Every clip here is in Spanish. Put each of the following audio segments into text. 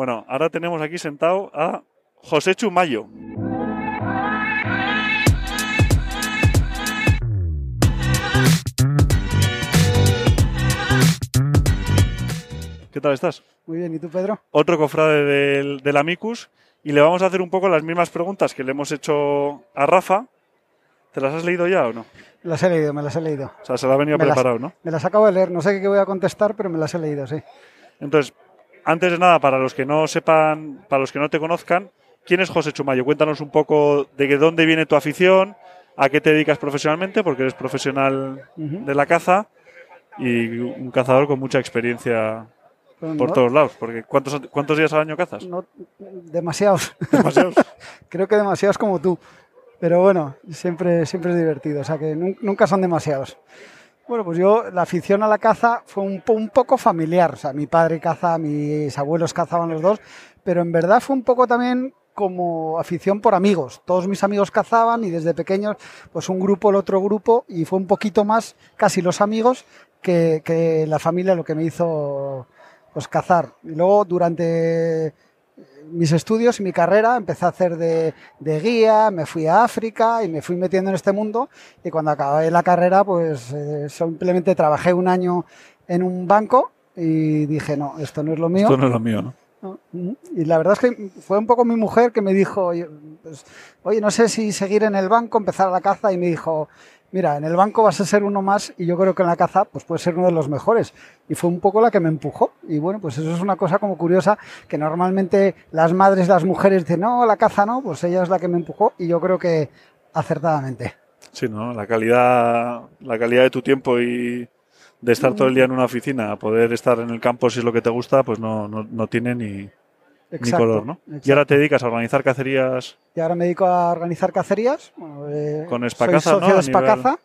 Bueno, ahora tenemos aquí sentado a José Chumayo. ¿Qué tal estás? Muy bien, ¿y tú, Pedro? Otro cofrade del, del Amicus y le vamos a hacer un poco las mismas preguntas que le hemos hecho a Rafa. ¿Te las has leído ya o no? Las he leído, me las he leído. O sea, se la ha venido Me las- preparado, ¿no? Me las acabo de leer, no sé qué voy a contestar, pero me las he leído, sí. Entonces, antes de nada, para los que no sepan, para los que no te conozcan, ¿quién es José Chumayo? Cuéntanos un poco de dónde viene tu afición, a qué te dedicas profesionalmente, porque eres profesional Ujú. de la caza y un cazador con mucha experiencia Pero por no- todos lados. Porque ¿cuántos, ¿cuántos días al año cazas? no- demasiados. Demasiados. Creo que demasiados como tú. Pero bueno, siempre, siempre es divertido, o sea que nun- nunca son demasiados. Bueno, pues yo, la afición a la caza fue un, un poco familiar. O sea, mi padre caza, mis abuelos cazaban los dos, pero en verdad fue un poco también como afición por amigos. Todos mis amigos cazaban y desde pequeños, pues un grupo, el otro grupo, y fue un poquito más casi los amigos que, que la familia lo que me hizo pues cazar. Y luego durante mis estudios y mi carrera, empecé a hacer de, de guía, me fui a África y me fui metiendo en este mundo y cuando acabé la carrera pues eh, simplemente trabajé un año en un banco y dije no, esto no es lo mío. Esto no es lo mío, ¿no? Y la verdad es que fue un poco mi mujer que me dijo, oye, pues, oye, no sé si seguir en el banco, empezar la caza y me dijo, mira, en el banco vas a ser uno más y yo creo que en la caza pues puedes ser uno de los mejores. Y fue un poco la que me empujó. Y bueno, pues eso es una cosa como curiosa que normalmente las madres, las mujeres dicen, no, la caza no, pues ella es la que me empujó y yo creo que acertadamente. Sí, ¿no? La calidad, la calidad de tu tiempo y de estar todo el día en una oficina poder estar en el campo si es lo que te gusta, pues no, no tiene ni, ni Exacto, color, ¿no? Y exacto. ahora te dedicas a organizar cacerías Y ahora me dedico a organizar cacerías. Bueno, eh, Con soy Espacaza, socio ¿no? de A nivel- Espacaza.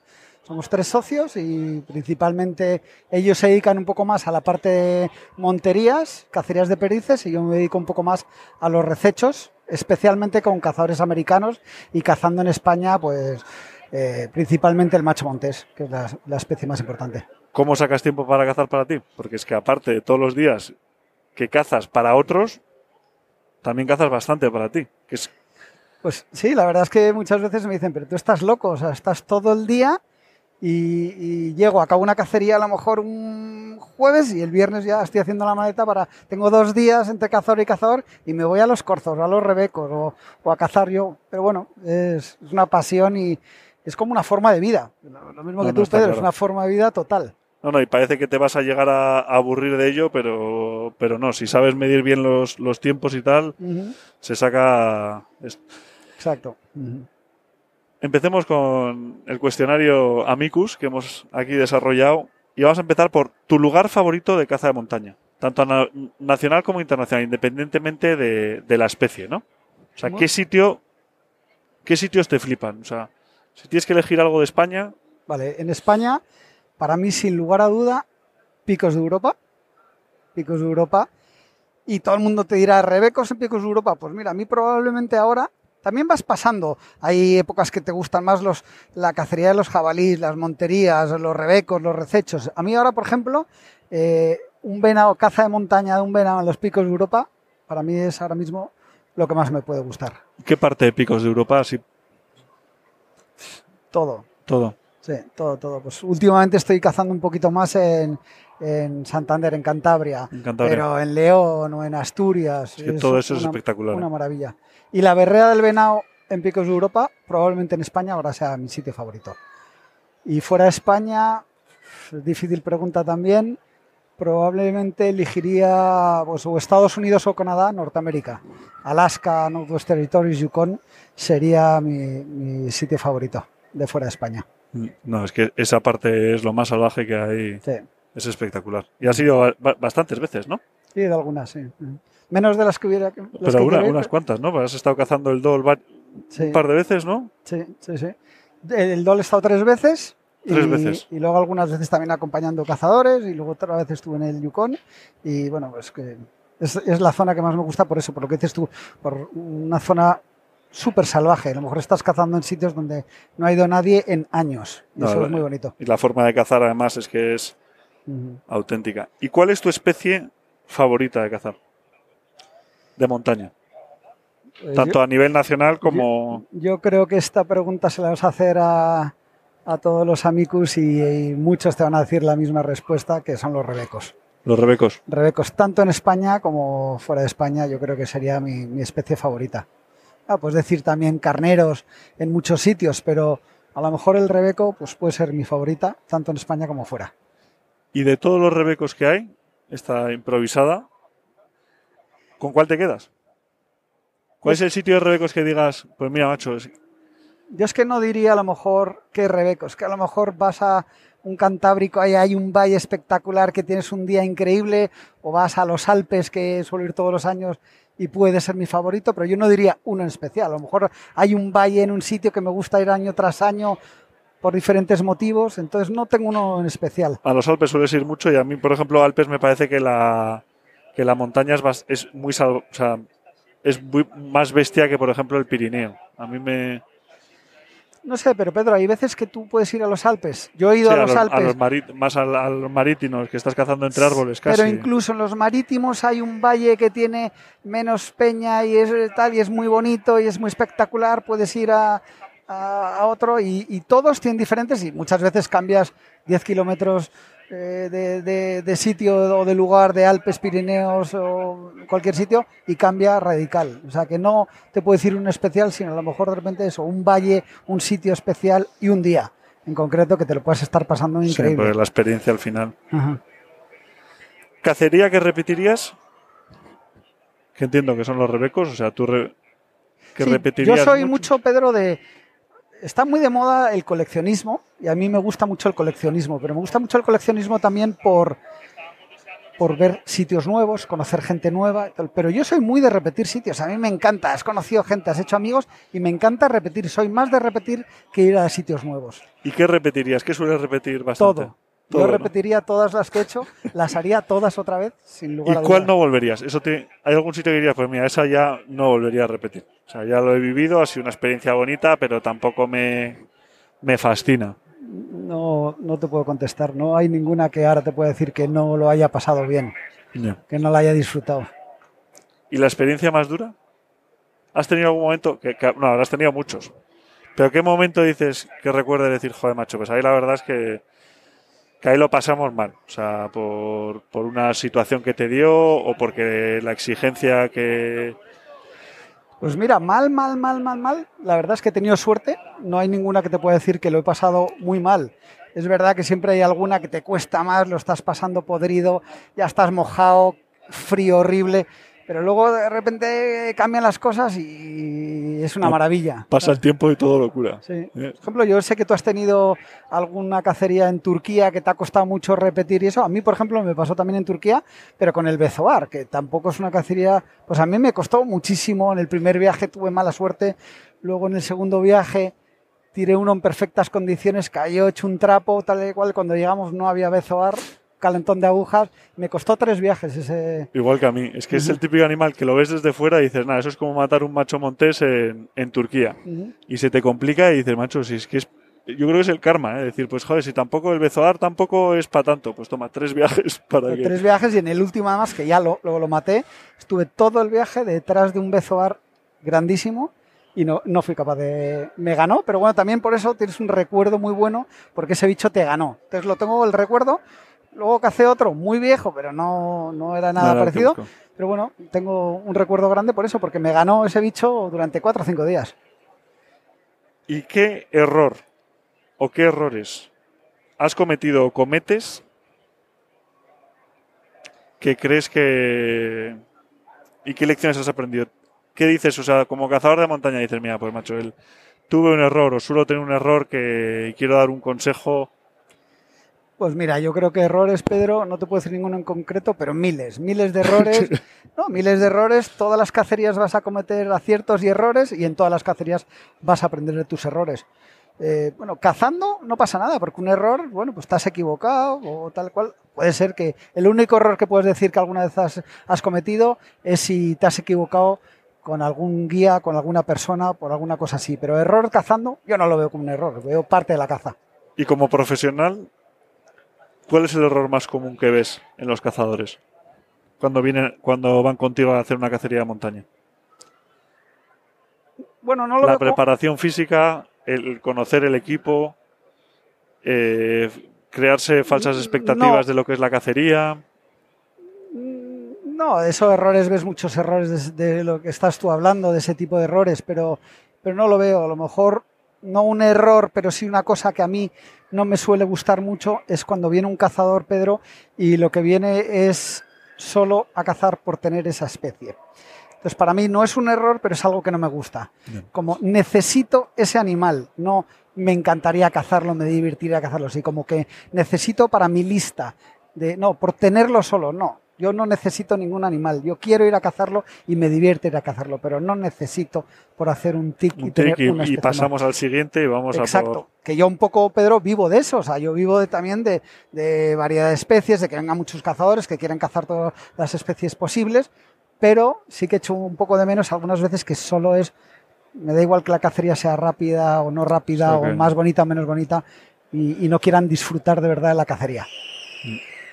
Somos tres socios y principalmente ellos se dedican un poco más a la parte de monterías, cacerías de perices y yo me dedico un poco más a los recechos, especialmente con cazadores americanos y cazando en España, pues eh, principalmente el macho montés, que es la, la especie más importante. ¿Cómo sacas tiempo para cazar para ti? Porque es que aparte de todos los días que cazas para otros, también cazas bastante para ti. Que es, Pues sí, la verdad es que muchas veces me dicen, pero tú estás loco, o sea, estás todo el día y, y llego, acabo una cacería a lo mejor un jueves y el viernes ya estoy haciendo la maleta para, tengo dos días entre cazador y cazador y me voy a los corzos, a los rebecos o, o a cazar yo. Pero bueno, es, es una pasión y es como una forma de vida. Lo, mismo No, que tú, claro. es una forma de vida total. No, no, y parece que te vas a llegar a, a aburrir de ello, pero, pero no, si sabes medir bien los, los tiempos y tal, se saca... Exacto. Empecemos con el cuestionario Amicus que hemos aquí desarrollado y vamos a empezar por tu lugar favorito de caza de montaña, tanto na- nacional como internacional, independientemente de, de la especie, ¿no? O sea. ¿qué sitio, qué sitios te flipan? O sea, si tienes que elegir algo de España, Vale, en España, para mí, sin lugar a duda, Picos de Europa. Picos de Europa. Y todo el mundo te dirá, Rebecos en Picos de Europa. Pues mira, a mí probablemente ahora también vas pasando. Hay épocas que te gustan más los, la cacería de los jabalíes, las monterías, los rebecos, los recechos. A mí ahora, por ejemplo, eh, un venado, caza de montaña de un venado en los Picos de Europa, para mí es ahora mismo lo que más me puede gustar. ¿qué parte de picos de Europa? Así, Todo. todo. Sí, todo, todo. Pues últimamente estoy cazando un poquito más en, en Santander, en Cantabria, En Cantabria. pero en León o en Asturias. Es todo eso es espectacular, Una maravilla. Y la berrea del venado en Picos de Europa, probablemente en España ahora sea mi sitio favorito. Y fuera de España, es difícil pregunta también, probablemente elegiría pues, o Estados Unidos o Canadá, Norteamérica. Alaska, Northwest Territories, Yukon sería mi, mi sitio favorito de fuera de España. No, es que esa parte es lo más salvaje que hay. Sí, Es espectacular. Y ha sido ba- ba- bastantes veces, ¿no? sí, de algunas, sí. Menos de las que hubiera. las que Pero una- quería, unas cuantas, ¿no? Pues Has estado cazando el dol sí, un par de veces, ¿no? sí, sí, sí. El DOL he estado tres veces. Tres y, veces. Y luego algunas veces también acompañando cazadores y luego otra vez estuve en el Yukon. Y bueno, pues que es, es la zona que más me gusta por eso, por lo que dices tú, por una zona súper salvaje. A lo mejor estás cazando en sitios donde no ha ido nadie en años. Y No, eso es muy bonito. Y la forma de cazar, además, es que es auténtica. ¿Y cuál es tu especie favorita de cazar? de montaña? Pues Tanto yo, a nivel nacional como... yo creo que esta pregunta se la vas a hacer a, a todos los amicus y, y muchos te van a decir la misma respuesta, que son los rebecos. Los rebecos. Rebecos, tanto en España como fuera de España, yo creo que sería mi, mi especie favorita. Ah, puedes decir también carneros en muchos sitios, pero a lo mejor el rebeco pues, puede ser mi favorita, tanto en España como fuera. Y de todos los rebecos que hay, esta improvisada, ¿con cuál te quedas? ¿Cuál es el sitio de rebecos que digas, pues mira, macho, es- Yo es que no diría a lo mejor que rebeco, es que a lo mejor vas a un Cantábrico, ahí hay un valle espectacular que tienes un día increíble, o vas a los Alpes, que suelo ir todos los años y puede ser mi favorito, pero yo no diría uno en especial. A lo mejor hay un valle en un sitio que me gusta ir año tras año por diferentes motivos, entonces no tengo uno en especial. a los Alpes sueles ir mucho y a mí, por ejemplo, Alpes me parece que la, que la montaña es, es muy sal- o sea, es muy más bestia que, por ejemplo, el Pirineo. A mí me... No sé, pero Pedro, hay veces que tú puedes ir a los Alpes. Yo he ido sí, a los a Alpes. los más al- a, los marítimos, que estás cazando entre árboles casi. Pero incluso en los marítimos hay un valle que tiene menos peña y es tal y es muy bonito y es muy espectacular. Puedes ir a, a- a otro y, y todos tienen diferentes y muchas veces cambias 10 kilómetros eh, de, de- de sitio o de lugar de Alpes, Pirineos o cualquier sitio y cambia radical. O sea que no te puedo decir un especial, sino a lo mejor de repente eso, un valle, un sitio especial y un día en concreto que te lo puedes estar pasando Sí, increíble. porque la experiencia al final. Ajá. ¿Cacería que repetirías? Que entiendo que son los rebecos, o sea, tú re- que Sí, repetirías. Yo soy mucho, Pedro, de. Está muy de moda el coleccionismo y a mí me gusta mucho el coleccionismo, pero me gusta mucho el coleccionismo también por, por ver sitios nuevos, conocer gente nueva. Pero yo soy muy de repetir sitios. A mí me encanta. Has conocido gente, has hecho amigos y me encanta repetir. Soy más de repetir que ir a sitios nuevos. ¿Y qué repetirías? ¿Qué sueles repetir bastante? Todo. Todo, yo ¿no? repetiría todas las que he hecho, las haría todas otra vez, sin ¿Y lugar a cuál dudas. no volverías? Eso te, ¿Hay algún sitio que dirías, pues mira, esa ya no volvería a repetir? O sea, ya lo he vivido, ha sido una experiencia bonita, pero tampoco me, me fascina. No, no te puedo contestar. No hay ninguna que ahora te pueda decir que no lo haya pasado bien, que no la haya disfrutado. ¿Y la experiencia más dura? ¿Has tenido algún momento? Que, que- no, habrás tenido muchos. ¿Pero qué momento dices que recuerdes decir, joder, macho, pues ahí la verdad es que, que ahí lo pasamos mal? O sea, por, por una situación que te dio o porque la exigencia que... Pues mira, mal, mal, mal, mal, mal. La verdad es que he tenido suerte. No hay ninguna que te pueda decir que lo he pasado muy mal. Es verdad que siempre hay alguna que te cuesta más, lo estás pasando podrido, ya estás mojado, frío horrible, pero luego de repente cambian las cosas y es una maravilla. Pasa el tiempo y todo locura. Sí. Eh, Por ejemplo, yo sé que tú has tenido alguna cacería en Turquía que te ha costado mucho repetir y eso. A mí, por ejemplo, me pasó también en Turquía, pero con el bezoar, que tampoco es una cacería. Pues a mí me costó muchísimo. En el primer viaje tuve mala suerte. Luego en el segundo viaje tiré uno en perfectas condiciones, cayó hecho un trapo, tal y cual. Cuando llegamos no había bezoar, calentón de agujas. Me costó tres viajes ese. Igual que a mí. Es que es el típico animal que lo ves desde fuera y dices, nada, eso es como matar un macho montés en, en Turquía. Y se te complica y dices, macho, si es que es. Yo creo que es el karma, ¿eh? Decir, pues joder, si tampoco el bezoar tampoco es para tanto, pues toma tres viajes para que. Tres viajes y en el último además, que ya lo, luego lo maté, estuve todo el viaje detrás de un bezoar grandísimo y no, no fui capaz de... Me ganó, pero bueno, también por eso tienes un recuerdo muy bueno porque ese bicho te ganó. Entonces lo tengo el recuerdo. Luego cacé otro muy viejo, pero no, no era nada Nada que parecido. Pero bueno, tengo un recuerdo grande por eso, porque me ganó ese bicho durante cuatro o cinco días. ¿Y qué error o qué errores has cometido o cometes que crees que... ¿Y qué lecciones has aprendido? ¿Qué dices? O sea, como cazador de montaña dices, mira, pues macho, el, tuve un error o suelo tener un error que quiero dar un consejo. Pues mira, yo creo que errores, Pedro, no te puedo decir ninguno en concreto, pero miles, miles de errores. No, miles de errores. Todas las cacerías vas a cometer aciertos y errores y en todas las cacerías vas a aprender de tus errores. Eh, bueno, cazando no pasa nada, porque un error, bueno, pues estás equivocado o tal cual. Puede ser que el único error que puedes decir que alguna vez has, has cometido es si te has equivocado con algún guía, con alguna persona, por alguna cosa así. Pero error cazando, yo no lo veo como un error, veo parte de la caza. Y como profesional, ¿cuál es el error más común que ves en los cazadores? cuando vienen, cuando van contigo a hacer una cacería de montaña? Bueno, no lo La preparación física, el conocer el equipo, eh, crearse falsas expectativas No. de lo que es la cacería. No, de esos errores ves muchos errores de, de lo que estás tú hablando, de ese tipo de errores, pero, pero no lo veo. A lo mejor no un error, pero sí una cosa que a mí no me suele gustar mucho es cuando viene un cazador, Pedro, y lo que viene es solo a cazar por tener esa especie. Entonces, para mí no es un error, pero es algo que no me gusta. Bien. Como necesito ese animal, no me encantaría cazarlo, me divertiría cazarlo, sí, como que necesito para mi lista de, no, por tenerlo solo, no. Yo no necesito ningún animal. Yo quiero ir a cazarlo y me divierte ir a cazarlo, pero no necesito por hacer un tic y Un tener tic y, una y especie pasamos al siguiente y vamos Exacto. a por. Que yo un poco, Pedro, vivo de eso. O sea, yo vivo de- también de, de variedad de especies, de que vengan muchos cazadores que quieran cazar todas las especies posibles, pero sí que echo un poco de menos algunas veces que solo es, me da igual que la cacería sea rápida o no rápida, Sí, o más bonita o menos bonita, y, y no quieran disfrutar de verdad de la cacería.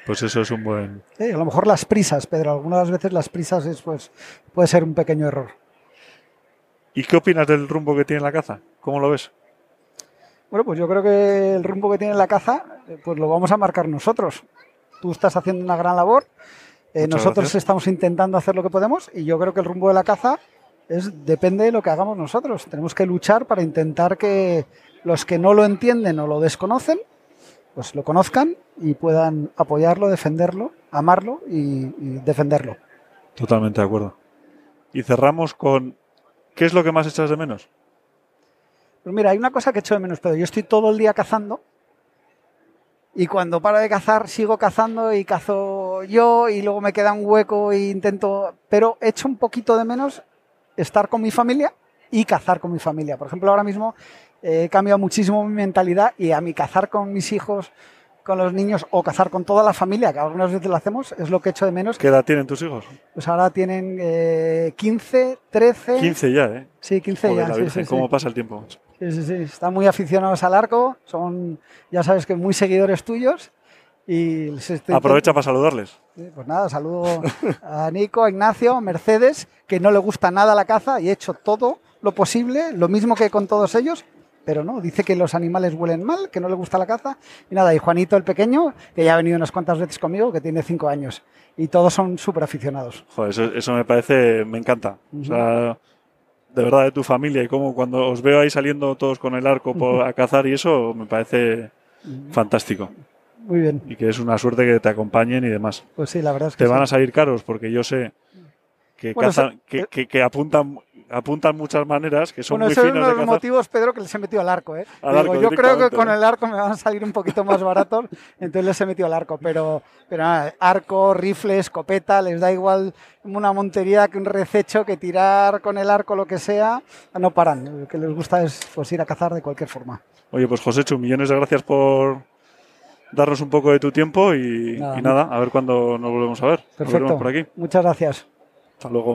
Pues eso es un buen. A lo mejor las prisas, Pedro, algunas veces las prisas es, pues, puede ser un pequeño error. ¿Y qué opinas del rumbo que tiene la caza? ¿Cómo lo ves? Bueno, pues yo creo que el rumbo que tiene la caza, eh, pues lo vamos a marcar nosotros. Tú estás haciendo una gran labor, eh, nosotros gracias. estamos intentando hacer lo que podemos y yo creo que el rumbo de la caza es depende de lo que hagamos nosotros. Tenemos que luchar para intentar que los que no lo entienden o lo desconocen, pues lo conozcan y puedan apoyarlo, defenderlo, amarlo y, y defenderlo. Totalmente de acuerdo. Y cerramos con. ¿Qué es lo que más echas de menos? Pues mira, hay una cosa que echo de menos, pero yo estoy todo el día cazando y cuando paro de cazar sigo cazando y cazo yo y luego me queda un hueco e intento, pero echo un poquito de menos estar con mi familia y cazar con mi familia. Por ejemplo, ahora mismo eh, he cambiado muchísimo mi mentalidad y a mi cazar con mis hijos, con los niños o cazar con toda la familia, que algunas veces lo hacemos, es lo que echo de menos. ¿Qué edad tienen tus hijos? Pues ahora tienen eh, 15, 13. 15 ya, ¿eh? Sí, 15 Joder, ya. sí, Virgen, sí, ¿cómo sí. pasa el tiempo? Sí, sí, sí. Están muy aficionados al arco. Son, ya sabes que muy seguidores tuyos. Y Aprovecha para saludarles. Pues nada, saludo a Nico, a Ignacio, a Mercedes, que no le gusta nada la caza y he hecho todo lo posible, lo mismo que con todos ellos, pero no, dice que los animales huelen mal, que no le gusta la caza. Y nada, y Juanito el pequeño, que ya ha venido unas cuantas veces conmigo, que tiene cinco años. Y todos son súper aficionados. Joder, eso, eso me parece, me encanta. O sea, de verdad, de tu familia y como cuando os veo ahí saliendo todos con el arco por- a cazar y eso, me parece fantástico. Muy bien, Y que es una suerte que te acompañen y demás. pues sí, la verdad es que Te van a salir caros porque yo sé que, Bueno, cazan- eso- que, que- que apuntan, apuntan muchas maneras, que son Bueno, muy ese es finos uno de los motivos, Pedro, que les he metido al arco. ¿eh? Al Digo, arco yo creo que con el arco me van a salir un poquito más baratos, entonces les he metido al arco. Pero, pero nada, arco, rifle, escopeta, les da igual una montería que un rececho, que tirar con el arco, lo que sea, no paran. Lo que les gusta es pues, ir a cazar de cualquier forma. Oye, pues Joséchu, millones de gracias por darnos un poco de tu tiempo y Nada, y nada, a ver cuándo nos volvemos a ver. Nos Perfecto. veremos por aquí. Muchas gracias. Hasta luego.